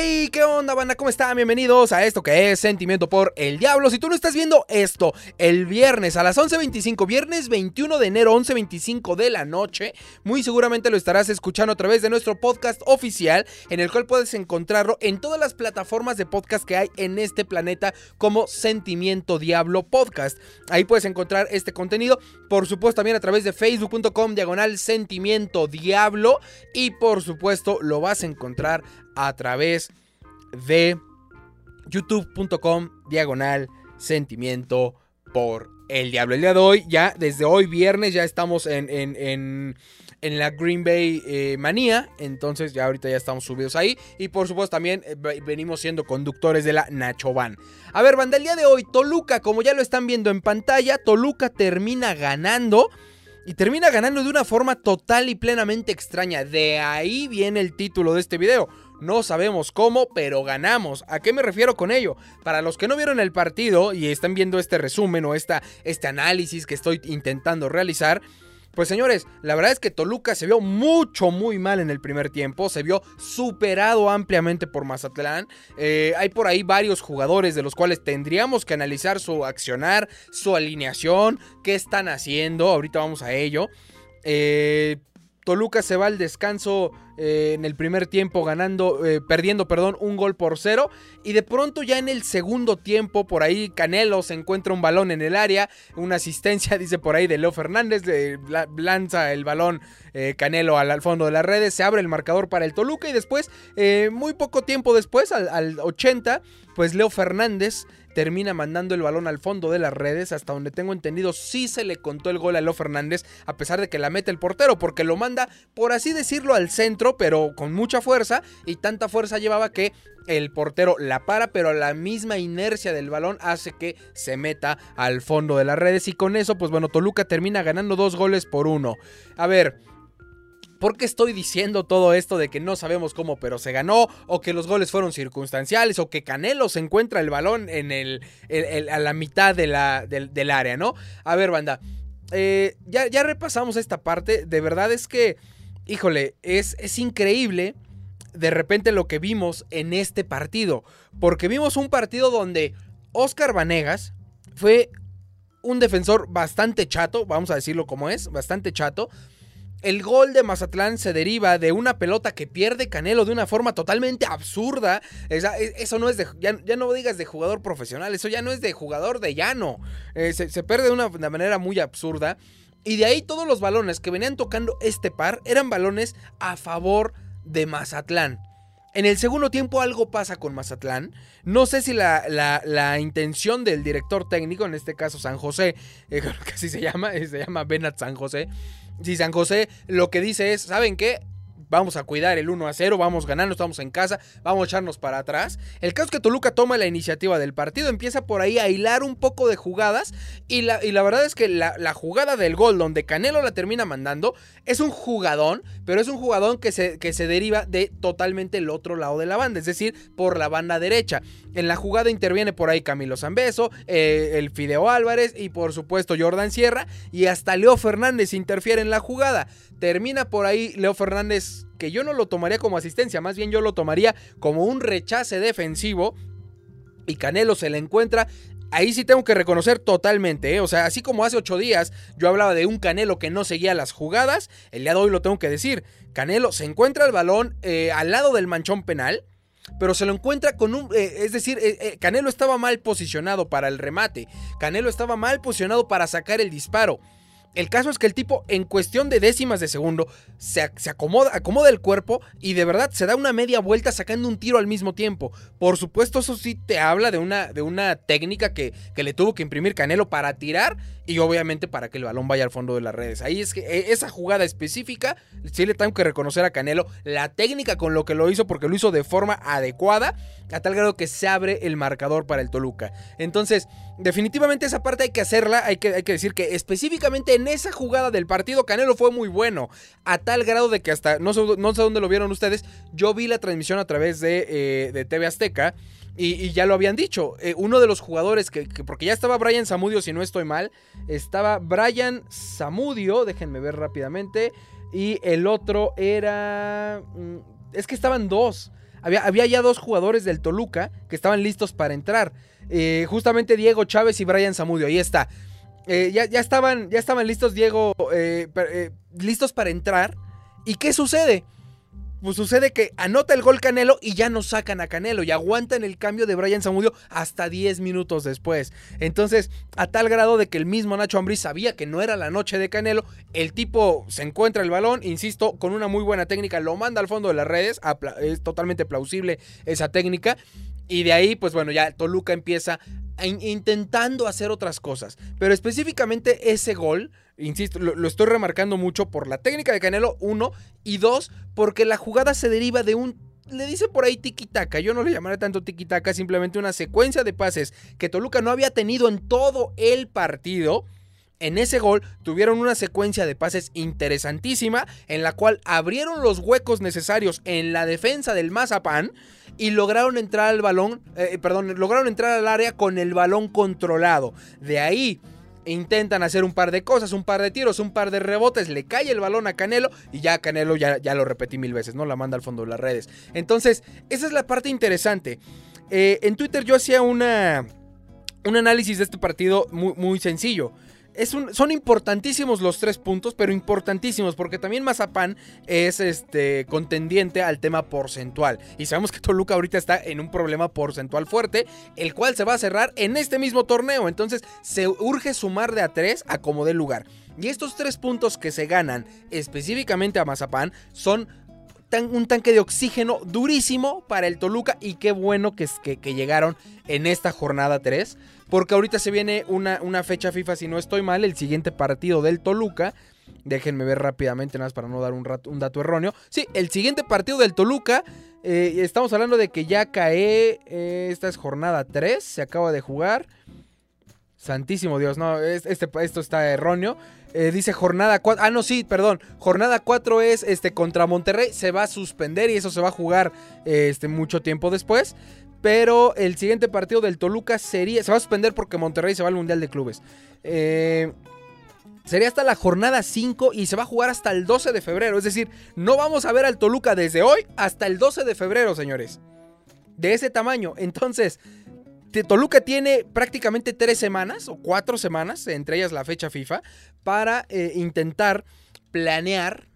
Hey, ¿qué onda, banda? ¿Cómo están? Bienvenidos a esto que es Sentimiento por el Diablo. Si tú no estás viendo esto el viernes a las 11.25, viernes 21 de enero, 11.25 de la noche, muy seguramente lo estarás escuchando a través de nuestro podcast oficial, en el cual puedes encontrarlo en todas las plataformas de podcast que hay en este planeta como Sentimiento Diablo Podcast. Ahí puedes encontrar este contenido, por supuesto también a través de facebook.com diagonal Sentimiento Diablo y por supuesto lo vas a encontrar a través de youtube.com diagonal sentimiento por el diablo. El día de hoy, ya desde hoy viernes, ya estamos en, en, la Green Bay eh, manía. Entonces ya ahorita ya estamos subidos ahí. Y por supuesto también eh, venimos siendo conductores de la Nacho Van. A ver, banda, el día de hoy, Toluca, como ya lo están viendo en pantalla, Toluca termina ganando. Y termina ganando de una forma total y plenamente extraña. De ahí viene el título de este video. No sabemos cómo, pero ganamos. ¿A qué me refiero con ello? Para los que no vieron el partido y están viendo este resumen o esta, este análisis que estoy intentando realizar, pues señores, la verdad es que Toluca se vio mucho, muy mal en el primer tiempo. Se vio superado ampliamente por Mazatlán. Eh, hay por ahí varios jugadores de los cuales tendríamos que analizar su accionar, su alineación, qué están haciendo. Ahorita vamos a ello. Eh, Toluca se va al descanso eh, en el primer tiempo ganando, eh, perdiendo, perdón, un gol por cero. Y de pronto ya en el segundo tiempo, por ahí Canelo se encuentra un balón en el área, una asistencia, dice por ahí, de Leo Fernández, lanza el balón eh, Canelo al, fondo de las redes, se abre el marcador para el Toluca y después, muy poco tiempo después, al, al 80, pues Leo Fernández termina mandando el balón al fondo de las redes, hasta donde tengo entendido sí se le contó el gol a Leo Fernández, a pesar de que la mete el portero, porque lo manda, por así decirlo, al centro, pero con mucha fuerza, y tanta fuerza llevaba que el portero la para, pero la misma inercia del balón hace que se meta al fondo de las redes, y con eso, pues bueno, Toluca termina ganando dos goles por uno. A ver, ¿Por qué estoy diciendo todo esto de que no sabemos cómo, pero se ganó? O que los goles fueron circunstanciales, o que Canelo se encuentra el balón en el, a la mitad del, área, ¿no? A ver, banda. Eh, ya, ya, repasamos esta parte. De verdad es que, híjole, es, es increíble de repente lo que vimos en este partido. Porque vimos un partido donde Oscar Vanegas fue un defensor bastante chato, vamos a decirlo como es, bastante chato el gol de Mazatlán se deriva de una pelota que pierde Canelo de una forma totalmente absurda. E, eso no es de. Ya, no digas de jugador profesional, eso ya no es de jugador de llano. Eh, se, pierde de una, manera muy absurda. Y de ahí todos los balones que venían tocando este par eran balones a favor de Mazatlán. En el segundo tiempo algo pasa con Mazatlán. No sé si la, intención del director técnico, en este caso San José, eh, que así se llama, se llama Benat San José, si San José lo que dice es, ¿saben qué? Vamos a cuidar el 1 a 0, vamos ganando, estamos en casa, vamos a echarnos para atrás. El caso es que Toluca toma la iniciativa del partido, empieza por ahí a hilar un poco de jugadas y la, y la verdad es que la, jugada del gol donde Canelo la termina mandando es un jugadón, pero es un jugadón que se, que se deriva de totalmente el otro lado de la banda, es decir, por la banda derecha. En la jugada interviene por ahí Camilo Zambeso, eh, el Fideo Álvarez y por supuesto Jordan Sierra y hasta Leo Fernández interfiere en la jugada. Termina por ahí Leo Fernández, que yo no lo tomaría como asistencia, más bien yo lo tomaría como un rechace defensivo. Y Canelo se le encuentra ahí sí tengo que reconocer totalmente, ¿eh? o sea, así como hace ocho días yo hablaba de un Canelo que no seguía las jugadas, el día de hoy lo tengo que decir, Canelo se encuentra el balón eh, al lado del manchón penal, pero se lo encuentra con un... Eh, es decir, Canelo estaba mal posicionado para el remate, Canelo estaba mal posicionado para sacar el disparo. El caso es que el tipo, en cuestión de décimas de segundo, se, acomoda, acomoda el cuerpo y de verdad se da una media vuelta sacando un tiro al mismo tiempo. Por supuesto, eso sí te habla de una, de una técnica que, que le tuvo que imprimir Canelo para tirar y obviamente para que el balón vaya al fondo de las redes. Ahí es que e, esa jugada específica, sí le tengo que reconocer a Canelo la técnica con lo que lo hizo, porque lo hizo de forma adecuada, a tal grado que se abre el marcador para el Toluca. Entonces, definitivamente esa parte hay que hacerla, hay que, hay que decir que específicamente en esa jugada del partido Canelo fue muy bueno, a tal grado de que hasta, no sé, no sé dónde lo vieron ustedes, yo vi la transmisión a través de, eh, de TV Azteca. Y, ya lo habían dicho, eh, uno de los jugadores que, porque ya estaba Brian Zamudio, si no estoy mal, estaba Brian Zamudio, déjenme ver rápidamente, y el otro era... Mm, es que estaban dos. había, había ya dos jugadores del Toluca que estaban listos para entrar. Eh, justamente Diego Chávez y Brian Zamudio, ahí está. Eh, ya, ya, estaban, ya estaban listos Diego, listos para entrar. ¿Y qué sucede? Pues sucede que anota el gol Canelo y ya no sacan a Canelo y aguantan el cambio de Brian Zamudio hasta 10 minutos después. Entonces, a tal grado de que el mismo Nacho Ambriz sabía que no era la noche de Canelo, el tipo se encuentra el balón, insisto, con una muy buena técnica, lo manda al fondo de las redes, es totalmente plausible esa técnica. Y de ahí, pues bueno, ya Toluca empieza intentando hacer otras cosas. Pero específicamente ese gol Insisto, lo, estoy remarcando mucho por la técnica de Canelo, uno, y dos, porque la jugada se deriva de un le dice por ahí tiki-taka. Yo no le llamaré tanto tiki-taka, simplemente una secuencia de pases que Toluca no había tenido en todo el partido. En ese gol tuvieron una secuencia de pases interesantísima en la cual abrieron los huecos necesarios en la defensa del Mazapán y lograron entrar al balón, eh, perdón, lograron entrar al área con el balón controlado. De ahí intentan hacer un par de cosas, un par de tiros, un par de rebotes, le cae el balón a Canelo y ya Canelo ya, ya lo repetí mil veces, ¿no? La manda al fondo de las redes. Entonces, esa es la parte interesante. Eh, en Twitter yo hacía una, un análisis de este partido muy, muy sencillo son importantísimos los tres puntos, pero importantísimos porque también Mazapán es este, contendiente al tema porcentual. Y sabemos que Toluca ahorita está en un problema porcentual fuerte, el cual se va a cerrar en este mismo torneo. Entonces se urge sumar de a tres a como dé lugar. Y estos tres puntos que se ganan específicamente a Mazapán son un tanque de oxígeno durísimo para el Toluca y qué bueno que, que, que llegaron en esta jornada 3 porque ahorita se viene una, una fecha FIFA, si no estoy mal, el siguiente partido del Toluca. Déjenme ver rápidamente, nada más para no dar un, un dato erróneo. Sí, el siguiente partido del Toluca. Eh, estamos hablando de que ya cae. Eh, esta es jornada 3. Se acaba de jugar. Santísimo Dios, no, este, esto está erróneo. Eh, dice jornada 4. Ah, no, sí, perdón. Jornada 4 es este, contra Monterrey. Se va a suspender y eso se va a jugar este, mucho tiempo después. Pero el siguiente partido del Toluca sería. Se va a suspender porque Monterrey se va al Mundial de Clubes. Eh, sería hasta la jornada 5 y se va a jugar hasta el 12 de febrero. Es decir, no vamos a ver al Toluca desde hoy hasta el 12 de febrero, señores. De ese tamaño. Entonces, Toluca tiene prácticamente tres semanas o cuatro semanas, entre ellas la fecha FIFA, para eh, intentar planear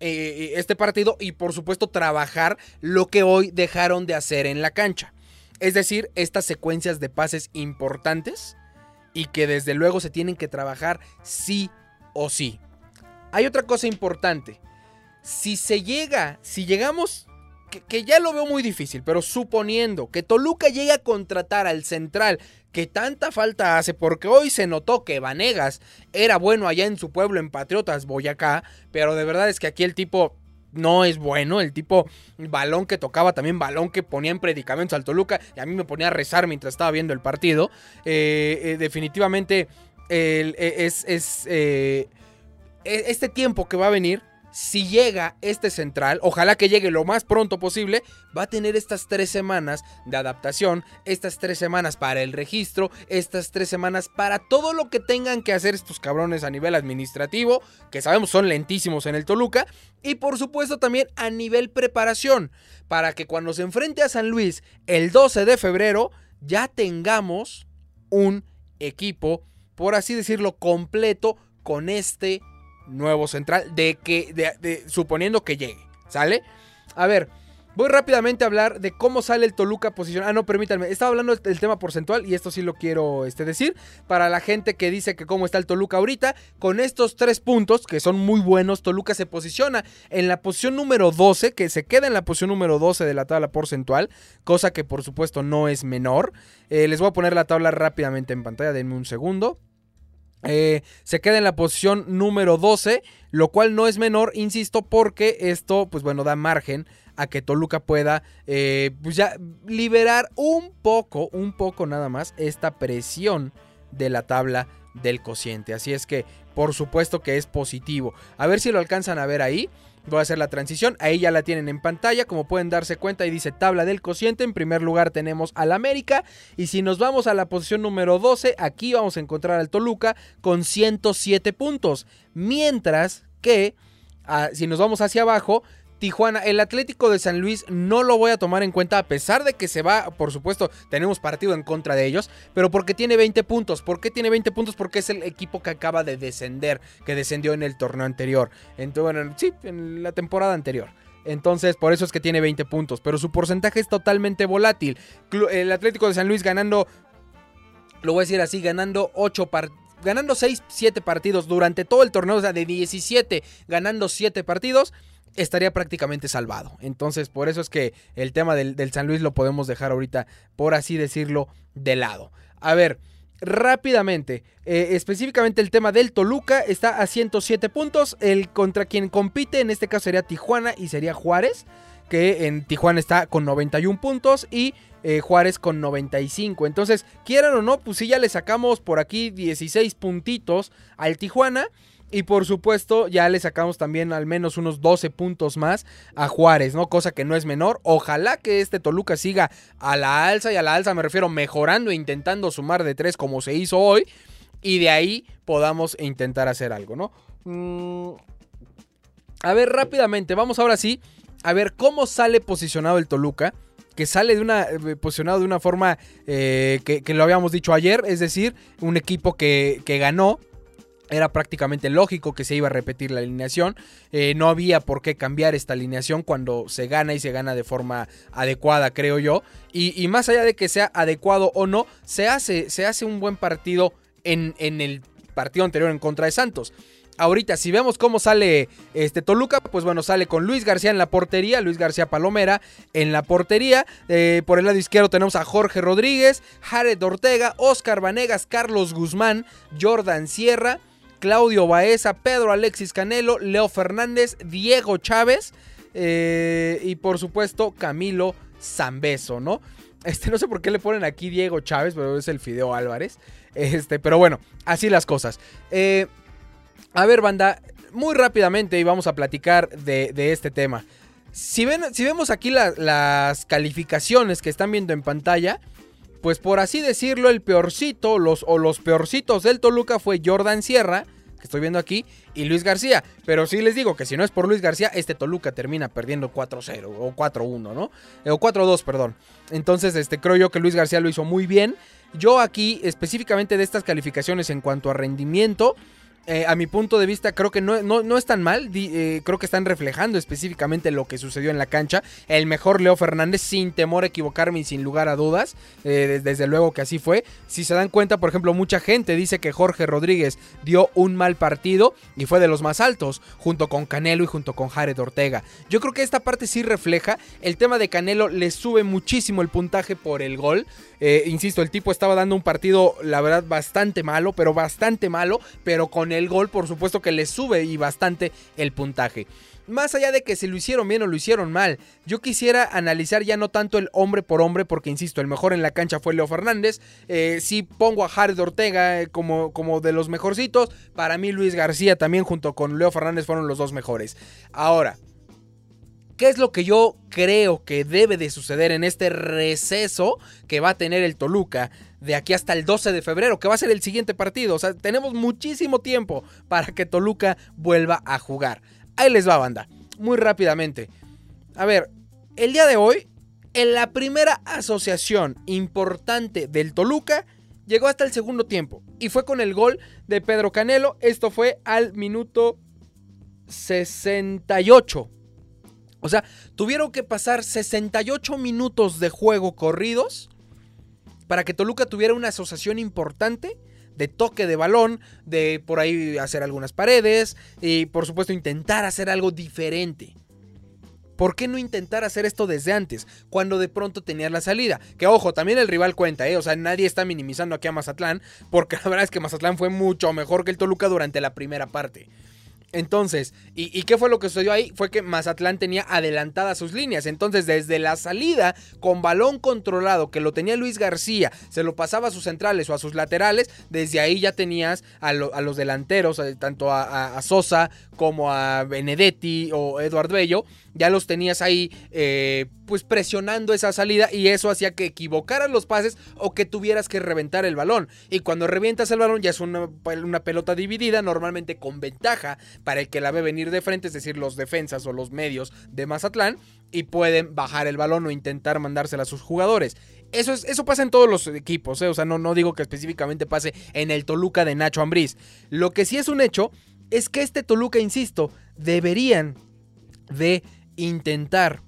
eh, este partido y por supuesto trabajar lo que hoy dejaron de hacer en la cancha. Es decir, estas secuencias de pases importantes y que desde luego se tienen que trabajar sí o sí. Hay otra cosa importante. Si se llega, si llegamos, que, ya lo veo muy difícil, pero suponiendo que Toluca llegue a contratar al central que tanta falta hace, porque hoy se notó que Vanegas era bueno allá en su pueblo, en Patriotas, Boyacá, pero de verdad es que aquí el tipo no es bueno. El tipo balón que tocaba, también balón que ponía en predicamentos al Toluca. Y a mí me ponía a rezar mientras estaba viendo el partido. Eh, eh, definitivamente eh, es, es e, este tiempo que va a venir si llega este central, ojalá que llegue lo más pronto posible, va a tener estas tres semanas de adaptación, estas tres semanas para el registro, estas tres semanas para todo lo que tengan que hacer estos cabrones a nivel administrativo, que sabemos son lentísimos en el Toluca, y por supuesto también a nivel preparación, para que cuando se enfrente a San Luis el 12 de febrero, ya tengamos un equipo, por así decirlo, completo con este nuevo central, de que, de, suponiendo que llegue, ¿sale? A ver, voy rápidamente a hablar de cómo sale el Toluca posición. Ah, no, permítanme, estaba hablando del tema porcentual y esto sí lo quiero este, decir. Para la gente que dice que cómo está el Toluca ahorita, con estos tres puntos, que son muy buenos, Toluca se posiciona en la posición número 12, que se queda en la posición número 12 de la tabla porcentual, cosa que por supuesto no es menor. Eh, les voy a poner la tabla rápidamente en pantalla, denme un segundo. Eh, se queda en la posición número 12, lo cual no es menor, insisto, porque esto, pues bueno, da margen a que Toluca pueda, eh, pues ya liberar un poco, un poco nada más, esta presión de la tabla del cociente. Así es que, por supuesto que es positivo. A ver si lo alcanzan a ver ahí. Voy a hacer la transición. Ahí ya la tienen en pantalla. Como pueden darse cuenta, ahí dice tabla del cociente. En primer lugar tenemos al América. Y si nos vamos a la posición número 12, aquí vamos a encontrar al Toluca con 107 puntos. Mientras que, ah, si nos vamos hacia abajo, Tijuana, el Atlético de San Luis no lo voy a tomar en cuenta a pesar de que se va, por supuesto, tenemos partido en contra de ellos, pero porque tiene 20 puntos. ¿Por qué tiene 20 puntos? Porque es el equipo que acaba de descender, que descendió en el torneo anterior. Entonces, bueno, sí, en la temporada anterior. Entonces, por eso es que tiene 20 puntos. Pero su porcentaje es totalmente volátil. El Atlético de San Luis ganando, lo voy a decir así, ganando 8 partidos ganando 6, 7 partidos durante todo el torneo, o sea, de 17 ganando 7 partidos, estaría prácticamente salvado. Entonces, por eso es que el tema del, San Luis lo podemos dejar ahorita, por así decirlo, de lado. A ver, rápidamente, eh, específicamente el tema del Toluca está a 107 puntos. El contra quien compite en este caso sería Tijuana y sería Juárez, que en Tijuana está con 91 puntos y eh, Juárez con 95. Entonces, quieran o no, pues sí ya le sacamos por aquí 16 puntitos al Tijuana. Y por supuesto, ya le sacamos también al menos unos 12 puntos más a Juárez, ¿no? Cosa que no es menor. Ojalá que este Toluca siga a la alza, y a la alza me refiero mejorando e intentando sumar de 3 como se hizo hoy. Y de ahí podamos intentar hacer algo, ¿no? Mm, a ver, rápidamente, vamos ahora sí a ver cómo sale posicionado el Toluca. Que sale de una, eh, posicionado de una forma eh, que, lo habíamos dicho ayer, es decir, un equipo que, que ganó, era prácticamente lógico que se iba a repetir la alineación. Eh, no había por qué cambiar esta alineación cuando se gana y se gana de forma adecuada, creo yo. Y, más allá de que sea adecuado o no, se hace, se hace un buen partido en, en, el partido anterior en contra de Santos. Ahorita, si vemos cómo sale este Toluca, pues bueno, sale con Luis García en la portería, Luis García Palomera en la portería. Eh, por el lado izquierdo tenemos a Jorge Rodríguez, Jared Ortega, Oscar Vanegas, Carlos Guzmán, Jordan Sierra. Claudio Baeza, Pedro Alexis Canelo, Leo Fernández, Diego Chávez eh, y por supuesto Camilo Zambeso, ¿no? Este, no sé por qué le ponen aquí Diego Chávez, pero es el Fideo Álvarez. Este, pero bueno, así las cosas. Eh, a ver, banda, muy rápidamente y vamos a platicar de, este tema. Si, ven, si vemos aquí las calificaciones que están viendo en pantalla, pues por así decirlo, el peorcito los, o los peorcitos del Toluca fue Jordan Sierra, que estoy viendo aquí, y Luis García. Pero sí les digo que si no es por Luis García, este Toluca termina perdiendo 4-0 o 4-1, ¿no? Eh, o 4-2, perdón. Entonces, este, creo yo que Luis García lo hizo muy bien. Yo aquí, específicamente de estas calificaciones en cuanto a rendimiento, eh, a mi punto de vista, creo que no, no, es tan mal. Eh, creo que están reflejando específicamente lo que sucedió en la cancha. El mejor Leo Fernández, sin temor a equivocarme y sin lugar a dudas. Eh, desde luego que así fue. Si se dan cuenta, por ejemplo, mucha gente dice que Jorge Rodríguez dio un mal partido y fue de los más altos, junto con Canelo y junto con Jared Ortega. Yo creo que esta parte sí refleja. El tema de Canelo le sube muchísimo el puntaje por el gol. insisto, el tipo estaba dando un partido, la verdad, bastante malo, pero bastante malo, pero con el gol, por supuesto que le sube y bastante el puntaje. Más allá de que se lo hicieron bien o lo hicieron mal, yo quisiera analizar ya no tanto el hombre por hombre, porque insisto, el mejor en la cancha fue Leo Fernández. Eh, si pongo a Jared Ortega eh, como, como de los mejorcitos, para mí Luis García también junto con Leo Fernández fueron los dos mejores. Ahora, ¿Qué es lo que yo creo que debe de suceder en este receso que va a tener el Toluca de aquí hasta el 12 de febrero, que va a ser el siguiente partido? O sea, tenemos muchísimo tiempo para que Toluca vuelva a jugar. Ahí les va, banda. Muy rápidamente. A ver, el día de hoy, en la primera asociación importante del Toluca, llegó hasta el segundo tiempo. Y fue con el gol de Pedro Canelo. Esto fue al minuto 68 o sea, tuvieron que pasar 68 minutos de juego corridos para que Toluca tuviera una asociación importante de toque de balón, de por ahí hacer algunas paredes y por supuesto intentar hacer algo diferente. ¿Por qué no intentar hacer esto desde antes, cuando de pronto tenías la salida? Que ojo, también el rival cuenta, ¿eh? O sea, nadie está minimizando aquí a Mazatlán, porque la verdad es que Mazatlán fue mucho mejor que el Toluca durante la primera parte. Entonces, ¿y, qué fue lo que sucedió ahí? Fue que Mazatlán tenía adelantadas sus líneas. Entonces, desde la salida, con balón controlado, que lo tenía Luis García, se lo pasaba a sus centrales o a sus laterales, desde ahí ya tenías a, los delanteros, eh, tanto a, Sosa como a Benedetti o Eduardo Bello, ya los tenías ahí. Eh, pues presionando esa salida y eso hacía que equivocaras los pases o que tuvieras que reventar el balón. Y cuando revientas el balón ya es una, una, pelota dividida, normalmente con ventaja para el que la ve venir de frente, es decir, los defensas o los medios de Mazatlán, y pueden bajar el balón o intentar mandársela a sus jugadores. Eso, es, eso pasa en todos los equipos, ¿eh? o sea, no, no digo que específicamente pase en el Toluca de Nacho Ambriz. Lo que sí es un hecho es que este Toluca, insisto, deberían de intentar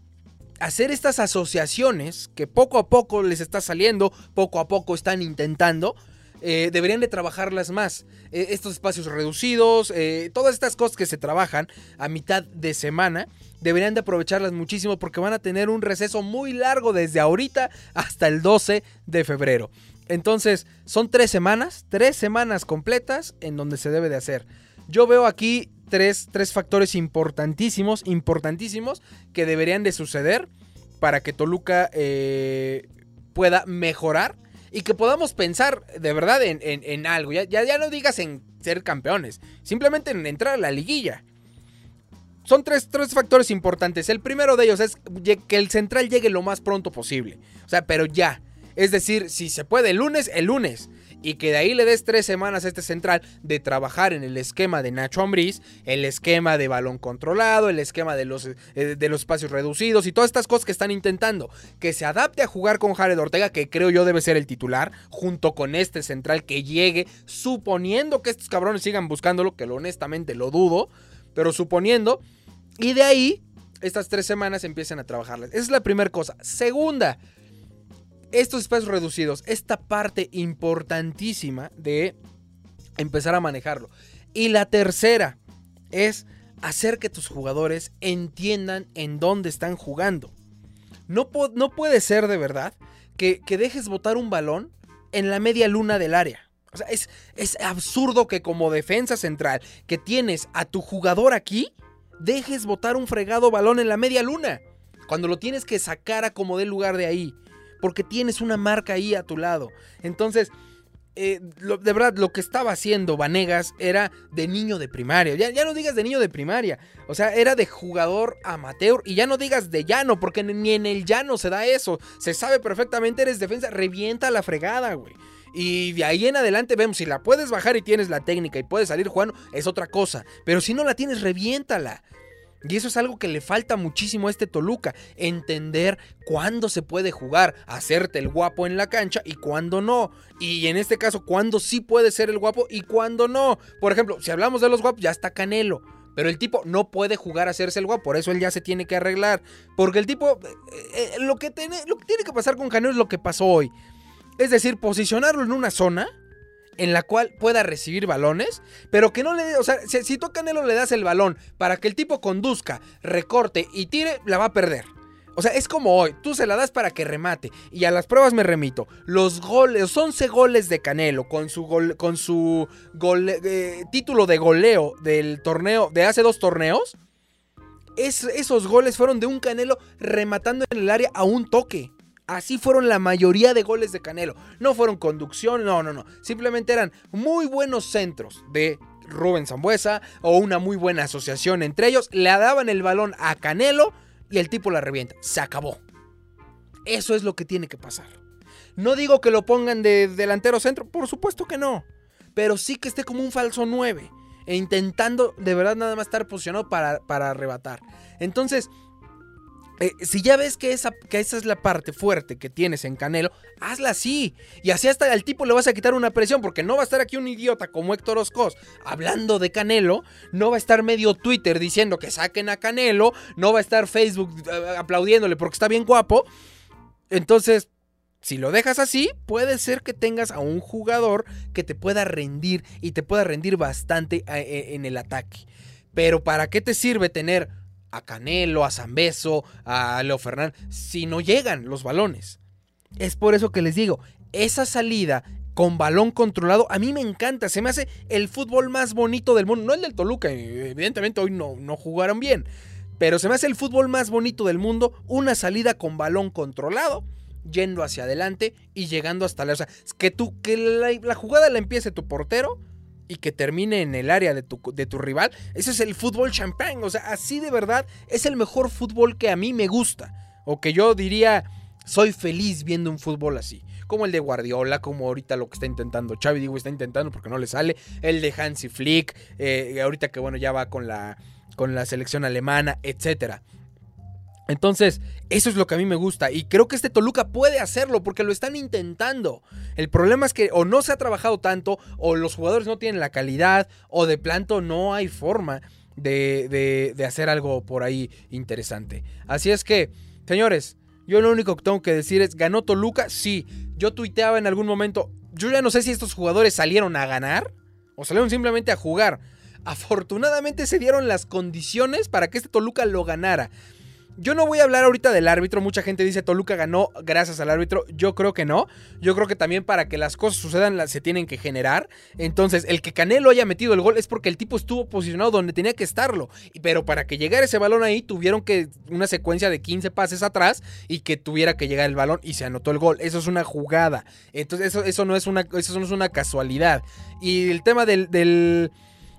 hacer estas asociaciones que poco a poco les está saliendo, poco a poco están intentando, eh, deberían de trabajarlas más. Eh, estos espacios reducidos, eh, todas estas cosas que se trabajan a mitad de semana, deberían de aprovecharlas muchísimo porque van a tener un receso muy largo desde ahorita hasta el 12 de febrero. Entonces, son tres semanas, tres semanas completas en donde se debe de hacer. Yo veo aquí tres, factores importantísimos, importantísimos que deberían de suceder para que Toluca eh, pueda mejorar y que podamos pensar de verdad en, algo. Ya, ya, no digas en ser campeones, simplemente en entrar a la liguilla. Son tres, tres, factores importantes. El primero de ellos es que el central llegue lo más pronto posible. O sea, pero ya. Es decir, si se puede el lunes, el lunes y que de ahí le des tres semanas a este central de trabajar en el esquema de Nacho Ambriz, el esquema de balón controlado, el esquema de los, eh, de los espacios reducidos y todas estas cosas que están intentando, que se adapte a jugar con Jared Ortega, que creo yo debe ser el titular, junto con este central que llegue, suponiendo que estos cabrones sigan buscándolo, que honestamente lo dudo, pero suponiendo, y de ahí estas tres semanas empiecen a trabajarles. Esa es la primera cosa. Segunda, estos espacios reducidos, esta parte importantísima de empezar a manejarlo. Y la tercera es hacer que tus jugadores entiendan en dónde están jugando. No, no puede ser de verdad que, dejes botar un balón en la media luna del área. O sea, es, es absurdo que como defensa central que tienes a tu jugador aquí, dejes botar un fregado balón en la media luna. Cuando lo tienes que sacar a como dé lugar de ahí porque tienes una marca ahí a tu lado. Entonces, eh, de verdad, lo que estaba haciendo Vanegas era de niño de primaria. Ya, ya, no digas de niño de primaria. O sea, era de jugador amateur. Y ya no digas de llano, porque ni en el llano se da eso. Se sabe perfectamente, eres defensa. Revienta la fregada, güey. Y de ahí en adelante vemos, si la puedes bajar y tienes la técnica y puedes salir jugando, es otra cosa. Pero si no la tienes, reviéntala. Y eso es algo que le falta muchísimo a este Toluca, entender cuándo se puede jugar, hacerte el guapo en la cancha y cuándo no. Y en este caso, cuándo sí puede ser el guapo y cuándo no. Por ejemplo, si hablamos de los guapos, ya está Canelo. Pero el tipo no puede jugar a hacerse el guapo, por eso él ya se tiene que arreglar. Porque el tipo, eh, eh, lo, que tiene, lo que tiene que pasar con Canelo es lo que pasó hoy. Es decir, posicionarlo en una zona en la cual pueda recibir balones, pero que no le... O sea, si, tú a Canelo le das el balón para que el tipo conduzca, recorte y tire, la va a perder. O sea, es como hoy, tú se la das para que remate. Y a las pruebas me remito. Los goles, los 11 goles de Canelo con su, con su eh, título de goleo del torneo, de hace dos torneos. esos goles fueron de un Canelo rematando en el área a un toque. Así fueron la mayoría de goles de Canelo. No fueron conducción, no, no, no. Simplemente eran muy buenos centros de Rubén Zambuesa o una muy buena asociación entre ellos. Le daban el balón a Canelo y el tipo la revienta. Se acabó. Eso es lo que tiene que pasar. No digo que lo pongan de delantero centro, por supuesto que no. Pero sí que esté como un falso 9. E intentando de verdad nada más estar posicionado para, para arrebatar. Entonces, eh, si ya ves que esa, que esa es la parte fuerte que tienes en Canelo, hazla así. Y así hasta al tipo le vas a quitar una presión, porque no va a estar aquí un idiota como Héctor Oscos hablando de Canelo, no va a estar medio Twitter diciendo que saquen a Canelo, no va a estar Facebook eh, aplaudiéndole porque está bien guapo. Entonces, si lo dejas así, puede ser que tengas a un jugador que te pueda rendir y te pueda rendir bastante eh, en el ataque. Pero ¿para qué te sirve tener a Canelo, a Zambeso, a Leo Fernández, si no llegan los balones. Es por eso que les digo, esa salida con balón controlado, a mí me encanta, se me hace el fútbol más bonito del mundo, no el del Toluca, evidentemente hoy no, no jugaron bien, pero se me hace el fútbol más bonito del mundo, una salida con balón controlado, yendo hacia adelante y llegando hasta la... O sea, que, tú, que la jugada la empiece tu portero, y que termine en el área de tu, de tu rival, ese es el fútbol champán. O sea, así de verdad es el mejor fútbol que a mí me gusta. o que yo diría, soy feliz viendo un fútbol así. Como el de Guardiola, como ahorita lo que está intentando Xavi, digo, está intentando porque no le sale. El de Hansi Flick, eh, ahorita que bueno, ya va con la, con la selección alemana, etcétera. Entonces, eso es lo que a mí me gusta y creo que este Toluca puede hacerlo porque lo están intentando. El problema es que o no se ha trabajado tanto, o los jugadores no tienen la calidad, o de planto no hay forma de, de, hacer algo por ahí interesante. Así es que, señores, yo lo único que tengo que decir es, ¿ganó Toluca? Sí, yo tuiteaba en algún momento, yo ya no sé si estos jugadores salieron a ganar o salieron simplemente a jugar. Afortunadamente se dieron las condiciones para que este Toluca lo ganara. Yo no voy a hablar ahorita del árbitro. Mucha gente dice Toluca ganó gracias al árbitro. Yo creo que no. Yo creo que también para que las cosas sucedan se tienen que generar. Entonces, el que Canelo haya metido el gol es porque el tipo estuvo posicionado donde tenía que estarlo. Pero para que llegara ese balón ahí, tuvieron que una secuencia de 15 pases atrás y que tuviera que llegar el balón y se anotó el gol. Eso es una jugada. Entonces, eso, eso, no, es una, eso no es una casualidad. Y el tema del, del,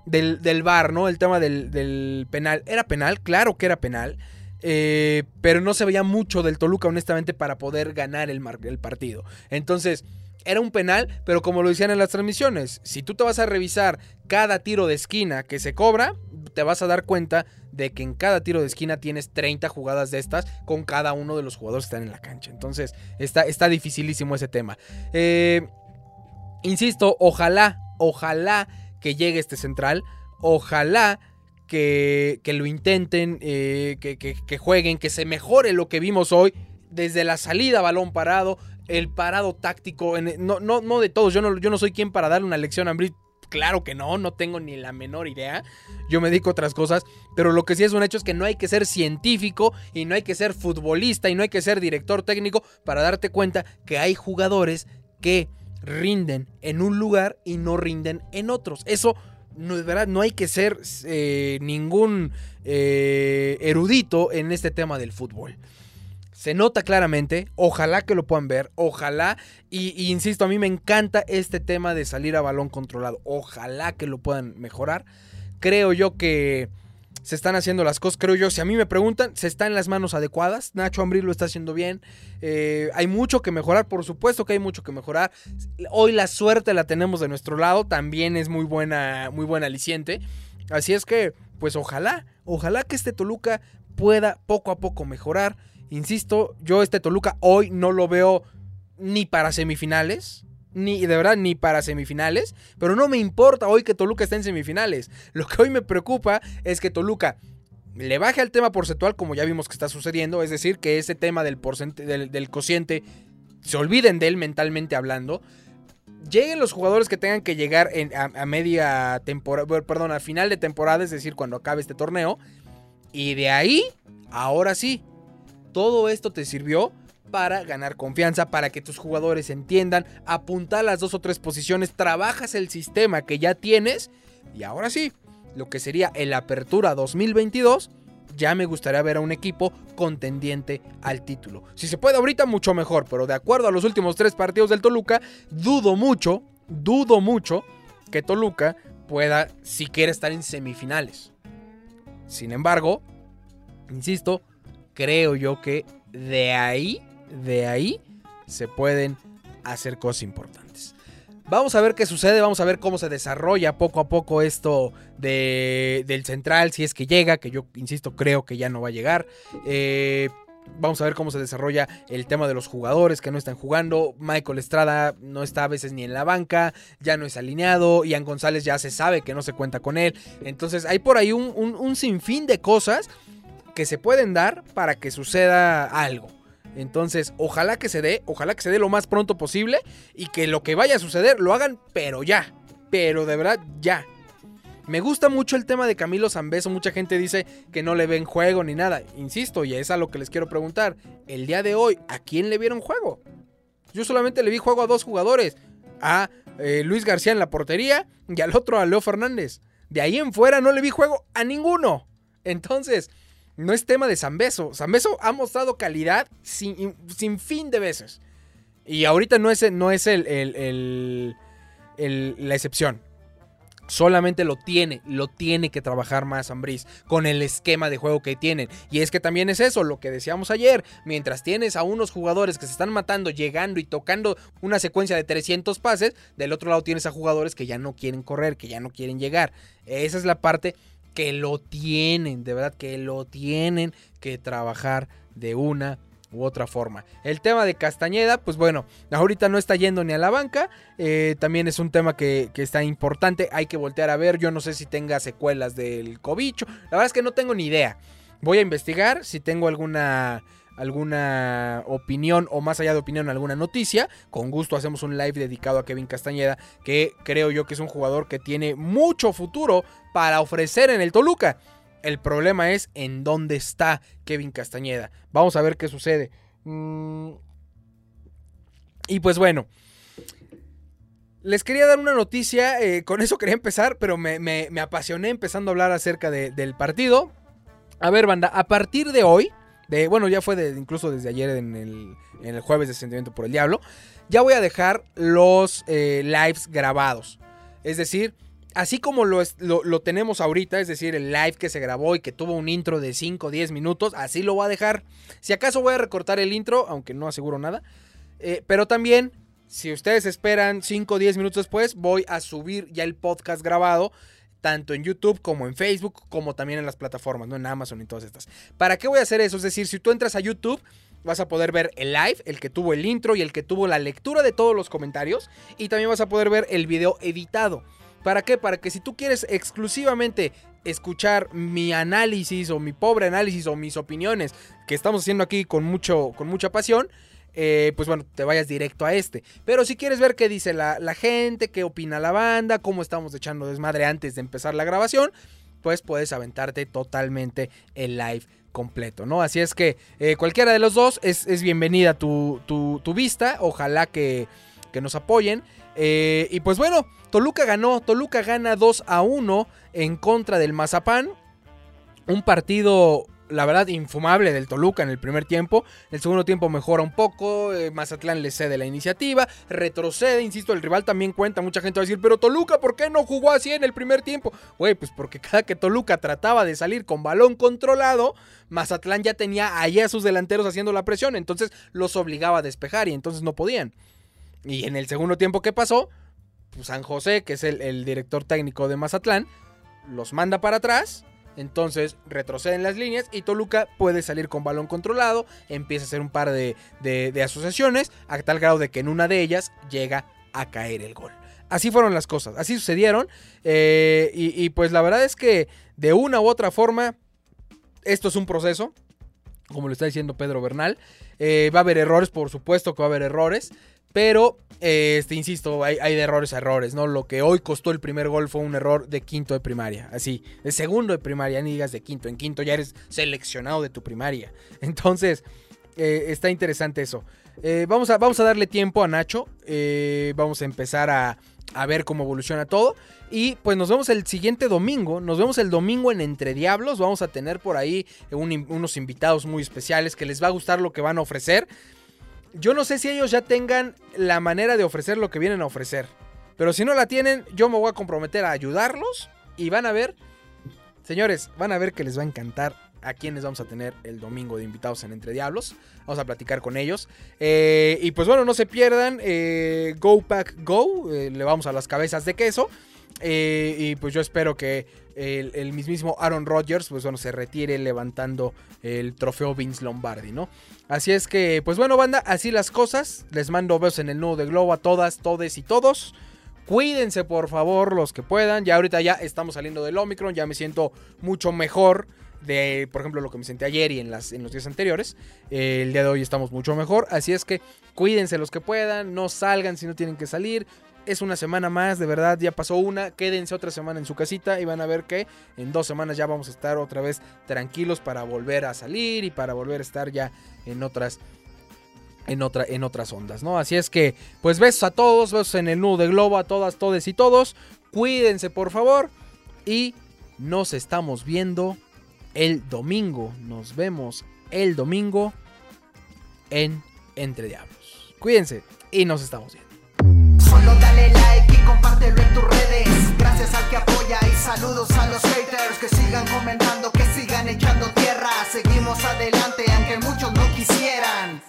del, bar, ¿no? El tema del, del penal. ¿Era penal? Claro que era penal. Eh, pero no se veía mucho del Toluca, honestamente, para poder ganar el, partido. Entonces, era un penal, pero como lo decían en las transmisiones, si tú te vas a revisar cada tiro de esquina que se cobra, te vas a dar cuenta de que en cada tiro de esquina tienes 30 jugadas de estas con cada uno de los jugadores que están en la cancha. Entonces, está, está dificilísimo ese tema. Eh, insisto, ojalá, ojalá que llegue este central. Ojalá que, lo intenten, eh, que, jueguen, que se mejore lo que vimos hoy. Desde la salida, balón parado, el parado táctico, no, de todos. Yo no, yo no soy quien para darle una lección a Ambrit. Claro que no, no tengo ni la menor idea. Yo me dedico a otras cosas. Pero lo que sí es un hecho es que no hay que ser científico y no hay que ser futbolista y no hay que ser director técnico para darte cuenta que hay jugadores que rinden en un lugar y no rinden en otros. Eso no, verdad, no hay que ser eh, ningún eh, erudito en este tema del fútbol. Se nota claramente, ojalá que lo puedan ver, ojalá, y, insisto, a mí me encanta este tema de salir a balón controlado, ojalá que lo puedan mejorar. Creo yo que se están haciendo las cosas, creo yo. Si a mí me preguntan, se está en las manos adecuadas. Nacho Ambril lo está haciendo bien. Eh, hay mucho que mejorar, por supuesto que hay mucho que mejorar. Hoy la suerte la tenemos de nuestro lado, también es muy buena, muy buena aliciente. Así es que, pues ojalá, ojalá que este Toluca pueda poco a poco mejorar. Insisto, yo este Toluca hoy no lo veo ni para semifinales ni de verdad ni para semifinales, pero no me importa hoy que Toluca esté en semifinales. Lo que hoy me preocupa es que Toluca le baje al tema porcentual como ya vimos que está sucediendo, es decir, que ese tema del, del, cociente se olviden de él mentalmente hablando. Lleguen los jugadores que tengan que llegar a, a, media temporada, perdón, a final de temporada, es decir, cuando acabe este torneo. Y de ahí, ahora sí, todo esto te sirvió para ganar confianza, para que tus jugadores entiendan, apuntar las dos o tres posiciones, trabajas el sistema que ya tienes y ahora sí, lo que sería el Apertura 2022, ya me gustaría ver a un equipo contendiente al título. Si se puede ahorita, mucho mejor, pero de acuerdo a los últimos tres partidos del Toluca, dudo mucho, dudo mucho que Toluca pueda siquiera estar en semifinales. Sin embargo, insisto, creo yo que de ahí de ahí se pueden hacer cosas importantes. Vamos a ver qué sucede, vamos a ver cómo se desarrolla poco a poco esto de, del central, si es que llega, que yo insisto creo que ya no va a llegar. Eh, vamos a ver cómo se desarrolla el tema de los jugadores que no están jugando. Michael Estrada no está a veces ni en la banca, ya no es alineado. Ian González ya se sabe que no se cuenta con él. Entonces hay por ahí un, un sinfín de cosas que se pueden dar para que suceda algo. Entonces, ojalá que se dé, ojalá que se dé lo más pronto posible y que lo que vaya a suceder lo hagan, pero ya. Pero de verdad, ya. Me gusta mucho el tema de Camilo Zambeso. Mucha gente dice que no le ven juego ni nada. Insisto, y es a lo que les quiero preguntar. El día de hoy, ¿a quién le vieron juego? Yo solamente le vi juego a dos jugadores. A eh, Luis García en la portería y al otro a Leo Fernández. De ahí en fuera no le vi juego a ninguno. Entonces, no es tema de Zambeso. Zambeso ha mostrado calidad sin, fin de veces. Y ahorita no es, no es el, la excepción. Solamente lo tiene, lo tiene que trabajar más Ambriz con el esquema de juego que tienen. Y es que también es eso, lo que decíamos ayer. Mientras tienes a unos jugadores que se están matando, llegando y tocando una secuencia de 300 pases, del otro lado tienes a jugadores que ya no quieren correr, que ya no quieren llegar. Esa es la parte que lo tienen, de verdad que lo tienen que trabajar de una u otra forma. El tema de Castañeda, pues bueno, ahorita no está yendo ni a la banca. Eh, también es un tema que, está importante. Hay que voltear a ver. Yo no sé si tenga secuelas del cobicho. La verdad es que no tengo ni idea. Voy a investigar si tengo alguna alguna opinión o más allá de opinión alguna noticia, con gusto hacemos un live dedicado a Kevin Castañeda, que creo yo que es un jugador que tiene mucho futuro para ofrecer en el Toluca. El problema es en dónde está Kevin Castañeda. Vamos a ver qué sucede. Mm. Y pues bueno. Les quería dar una noticia, eh, con eso quería empezar, pero me, apasioné empezando a hablar acerca del partido. A ver, banda, a partir de hoy, de, bueno, ya fue incluso desde ayer en el, jueves de Sentimiento por el Diablo, ya voy a dejar los eh, lives grabados. Es decir, así como lo, lo, tenemos ahorita, es decir, el live que se grabó y que tuvo un intro de 5 o 10 minutos, así lo voy a dejar. Si acaso voy a recortar el intro, aunque no aseguro nada. Eh, pero también, si ustedes esperan 5 o 10 minutos después, voy a subir ya el podcast grabado. Tanto en YouTube como en Facebook, como también en las plataformas, ¿no? En Amazon y todas estas. ¿Para qué voy a hacer eso? Es decir, si tú entras a YouTube, vas a poder ver el live, el que tuvo el intro y el que tuvo la lectura de todos los comentarios. Y también vas a poder ver el video editado. ¿Para qué? Para que si tú quieres exclusivamente escuchar mi análisis o mi pobre análisis o mis opiniones que estamos haciendo aquí con, mucho, con mucha pasión, eh, pues bueno, te vayas directo a este. Pero si quieres ver qué dice la, gente, qué opina la banda, cómo estamos echando desmadre antes de empezar la grabación, pues puedes aventarte totalmente el live completo, ¿no? Así es que eh, cualquiera de los dos es, bienvenida tu, tu, tu, vista, ojalá que, que nos apoyen. Eh, y pues bueno, Toluca ganó, Toluca gana 2 a 1 en contra del Mazapán. Un partido, la verdad, infumable del Toluca en el primer tiempo. El segundo tiempo mejora un poco, eh, Mazatlán le cede la iniciativa, retrocede, insisto, el rival también cuenta, mucha gente va a decir, pero Toluca, ¿por qué no jugó así en el primer tiempo? Güey, pues porque cada que Toluca trataba de salir con balón controlado, Mazatlán ya tenía allá a sus delanteros haciendo la presión, entonces los obligaba a despejar y entonces no podían. Y en el segundo tiempo, ¿qué pasó? Pues San José, que es el, director técnico de Mazatlán, los manda para atrás. Entonces retroceden las líneas y Toluca puede salir con balón controlado. Empieza a hacer un par de, asociaciones a tal grado de que en una de ellas llega a caer el gol. Así fueron las cosas, así sucedieron. Eh, y, pues la verdad es que de una u otra forma, esto es un proceso, como lo está diciendo Pedro Bernal. Eh, va a haber errores, por supuesto que va a haber errores. Pero, este, insisto, hay, de errores a errores, ¿no? Lo que hoy costó el primer gol fue un error de quinto de primaria. Así, de segundo de primaria, ni digas de quinto. En quinto ya eres seleccionado de tu primaria. Entonces, eh, está interesante eso. Eh, vamos, a, vamos a darle tiempo a Nacho. Eh, vamos a empezar a, ver cómo evoluciona todo. Y pues nos vemos el siguiente domingo. Nos vemos el domingo en Entre Diablos. Vamos a tener por ahí unos invitados muy especiales que les va a gustar lo que van a ofrecer. Yo no sé si ellos ya tengan la manera de ofrecer lo que vienen a ofrecer. Pero si no la tienen, yo me voy a comprometer a ayudarlos. Y van a ver, señores, van a ver que les va a encantar a quienes vamos a tener el domingo de invitados en Entre Diablos. Vamos a platicar con ellos. Eh, y pues bueno, no se pierdan. Eh, go Pack Go. Eh, le vamos a las cabezas de queso. y pues yo espero que el, mismísimo Aaron Rodgers, pues bueno, se retire levantando el trofeo Vince Lombardi, ¿no? Así es que, pues bueno, banda, así las cosas. Les mando besos en el nudo de globo a todas, todes y todos. Cuídense, por favor, los que puedan. Ya ahorita ya estamos saliendo del Omicron, ya me siento mucho mejor de, por ejemplo, lo que me senté ayer y en, las, en los días anteriores. el día de hoy estamos mucho mejor. Así es que cuídense los que puedan, no salgan si no tienen que salir es una semana más, de verdad, ya pasó una, quédense otra semana en su casita y van a ver que en dos semanas ya vamos a estar otra vez tranquilos para volver a salir y para volver a estar ya en otras en, otra, en otras ondas, ¿no? Así es que, pues besos a todos, besos en el nudo de globo, a todas, todes y todos. Cuídense, por favor. Y nos estamos viendo el domingo. Nos vemos el domingo en Entre Diablos. Cuídense y nos estamos viendo. Solo dale like y compártelo en tus redes. Gracias al que apoya y saludos a los haters que sigan comentando, que sigan echando tierra. Seguimos adelante aunque muchos no quisieran.